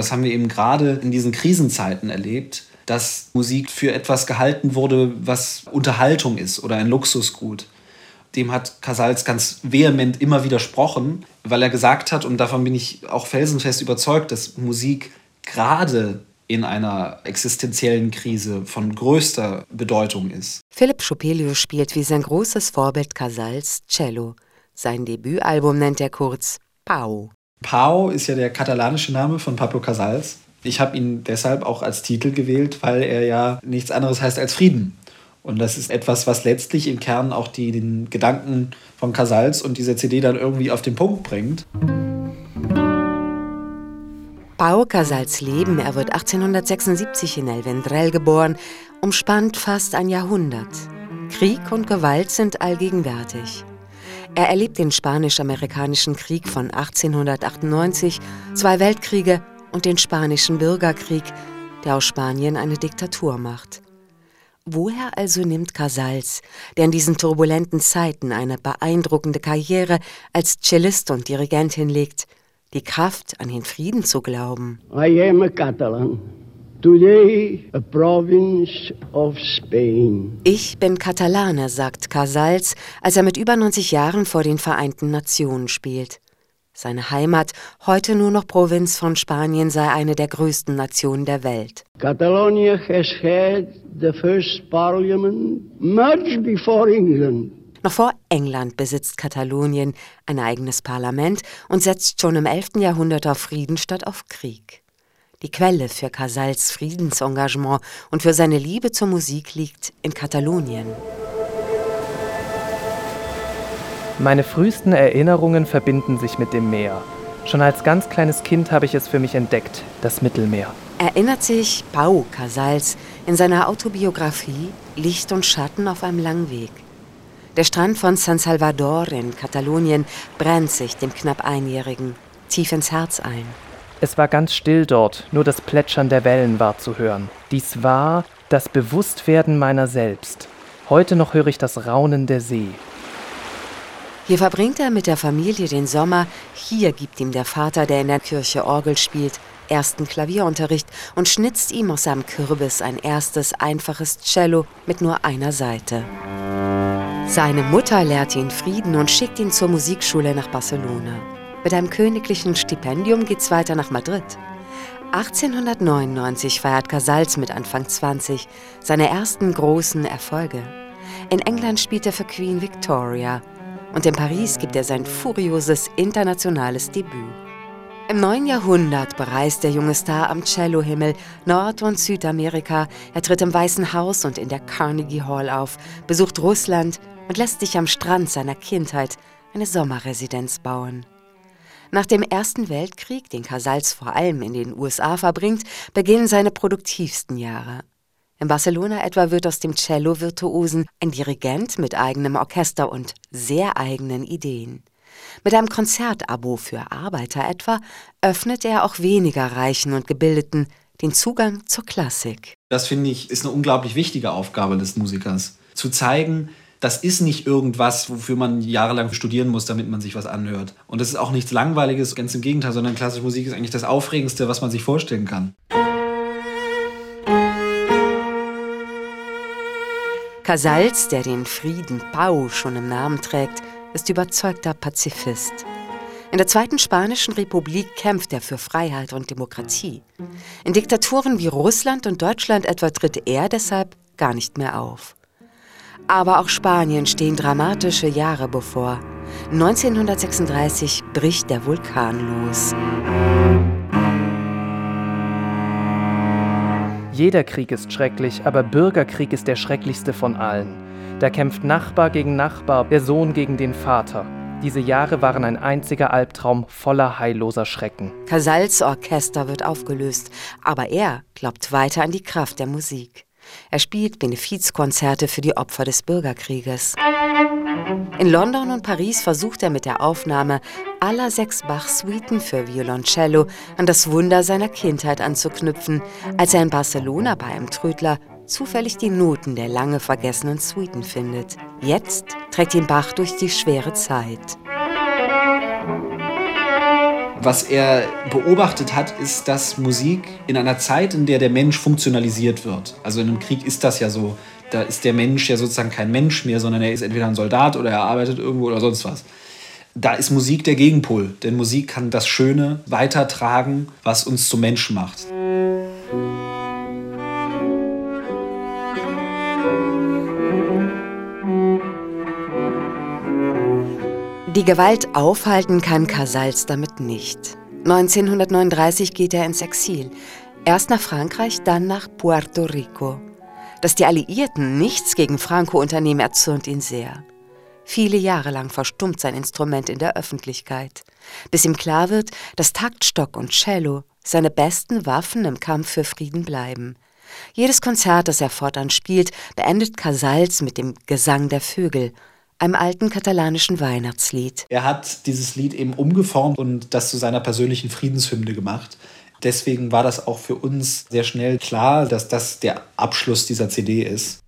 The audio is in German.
Das haben wir eben gerade in diesen Krisenzeiten erlebt, dass Musik für etwas gehalten wurde, was Unterhaltung ist oder ein Luxusgut. Dem hat Casals ganz vehement immer widersprochen, weil er gesagt hat, und davon bin ich auch felsenfest überzeugt, dass Musik gerade in einer existenziellen Krise von größter Bedeutung ist. Philipp Schopelius spielt wie sein großes Vorbild Casals Cello. Sein Debütalbum nennt er kurz Pau. Pau ist ja der katalanische Name von Pablo Casals. Ich habe ihn deshalb auch als Titel gewählt, weil er ja nichts anderes heißt als Frieden. Und das ist etwas, was letztlich im Kern auch die, den Gedanken von Casals und dieser CD dann irgendwie auf den Punkt bringt. Pau Casals Leben, er wird 1876 in El Vendrell geboren, umspannt fast ein Jahrhundert. Krieg und Gewalt sind allgegenwärtig. Er erlebt den Spanisch-Amerikanischen Krieg von 1898, zwei Weltkriege und den Spanischen Bürgerkrieg, der aus Spanien eine Diktatur macht. Woher also nimmt Casals, der in diesen turbulenten Zeiten eine beeindruckende Karriere als Cellist und Dirigent hinlegt, die Kraft, an den Frieden zu glauben? I am a Catalan. Today a province of Spain. Ich bin Katalaner, sagt Casals, als er mit über 90 Jahren vor den Vereinten Nationen spielt. Seine Heimat, heute nur noch Provinz von Spanien, sei eine der größten Nationen der Welt. Catalonia has had the first parliament much before England. Noch vor England besitzt Katalonien ein eigenes Parlament und setzt schon im 11. Jahrhundert auf Frieden statt auf Krieg. Die Quelle für Casals Friedensengagement und für seine Liebe zur Musik liegt in Katalonien. Meine frühesten Erinnerungen verbinden sich mit dem Meer. Schon als ganz kleines Kind habe ich es für mich entdeckt, das Mittelmeer. Erinnert sich Pau Casals in seiner Autobiografie Licht und Schatten auf einem langen Weg. Der Strand von San Salvador in Katalonien brennt sich dem knapp Einjährigen tief ins Herz ein. Es war ganz still dort, nur das Plätschern der Wellen war zu hören. Dies war das Bewusstwerden meiner selbst. Heute noch höre ich das Raunen der See. Hier verbringt er mit der Familie den Sommer. Hier gibt ihm der Vater, der in der Kirche Orgel spielt, ersten Klavierunterricht und schnitzt ihm aus seinem Kürbis ein erstes einfaches Cello mit nur einer Seite. Seine Mutter lehrt ihn Frieden und schickt ihn zur Musikschule nach Barcelona. Mit einem königlichen Stipendium geht's weiter nach Madrid. 1899 feiert Casals mit Anfang 20 seine ersten großen Erfolge. In England spielt er für Queen Victoria und in Paris gibt er sein furioses internationales Debüt. Im neuen Jahrhundert bereist der junge Star am Cellohimmel Nord- und Südamerika. Er tritt im Weißen Haus und in der Carnegie Hall auf, besucht Russland und lässt sich am Strand seiner Kindheit eine Sommerresidenz bauen. Nach dem Ersten Weltkrieg, den Casals vor allem in den USA verbringt, beginnen seine produktivsten Jahre. In Barcelona etwa wird aus dem Cello-Virtuosen ein Dirigent mit eigenem Orchester und sehr eigenen Ideen. Mit einem Konzertabo für Arbeiter etwa öffnet er auch weniger Reichen und Gebildeten den Zugang zur Klassik. Das finde ich ist eine unglaublich wichtige Aufgabe des Musikers. Zu zeigen, das ist nicht irgendwas, wofür man jahrelang studieren muss, damit man sich was anhört. Und das ist auch nichts Langweiliges, ganz im Gegenteil, sondern klassische Musik ist eigentlich das Aufregendste, was man sich vorstellen kann. Casals, der den Frieden Pau schon im Namen trägt, ist überzeugter Pazifist. In der Zweiten Spanischen Republik kämpft er für Freiheit und Demokratie. In Diktaturen wie Russland und Deutschland etwa tritt er deshalb gar nicht mehr auf. Aber auch Spanien stehen dramatische Jahre bevor. 1936 bricht der Vulkan los. Jeder Krieg ist schrecklich, aber Bürgerkrieg ist der schrecklichste von allen. Da kämpft Nachbar gegen Nachbar, der Sohn gegen den Vater. Diese Jahre waren ein einziger Albtraum voller heilloser Schrecken. Casals Orchester wird aufgelöst, aber er glaubt weiter an die Kraft der Musik. Er spielt Benefizkonzerte für die Opfer des Bürgerkrieges. In London und Paris versucht er mit der Aufnahme aller sechs Bach-Suiten für Violoncello an das Wunder seiner Kindheit anzuknüpfen, als er in Barcelona bei einem Trödler zufällig die Noten der lange vergessenen Suiten findet. Jetzt trägt ihn Bach durch die schwere Zeit. Was er beobachtet hat, ist, dass Musik in einer Zeit, in der der Mensch funktionalisiert wird, also in einem Krieg ist das ja so, da ist der Mensch ja sozusagen kein Mensch mehr, sondern er ist entweder ein Soldat oder er arbeitet irgendwo oder sonst was. Da ist Musik der Gegenpol, denn Musik kann das Schöne weitertragen, was uns zu Menschen macht. Die Gewalt aufhalten kann Casals damit nicht. 1939 geht er ins Exil. Erst nach Frankreich, dann nach Puerto Rico. Dass die Alliierten nichts gegen Franco unternehmen, erzürnt ihn sehr. Viele Jahre lang verstummt sein Instrument in der Öffentlichkeit, bis ihm klar wird, dass Taktstock und Cello seine besten Waffen im Kampf für Frieden bleiben. Jedes Konzert, das er fortan spielt, beendet Casals mit dem Gesang der Vögel einem alten katalanischen Weihnachtslied. Er hat dieses Lied eben umgeformt und das zu seiner persönlichen Friedenshymne gemacht. Deswegen war das auch für uns sehr schnell klar, dass das der Abschluss dieser CD ist.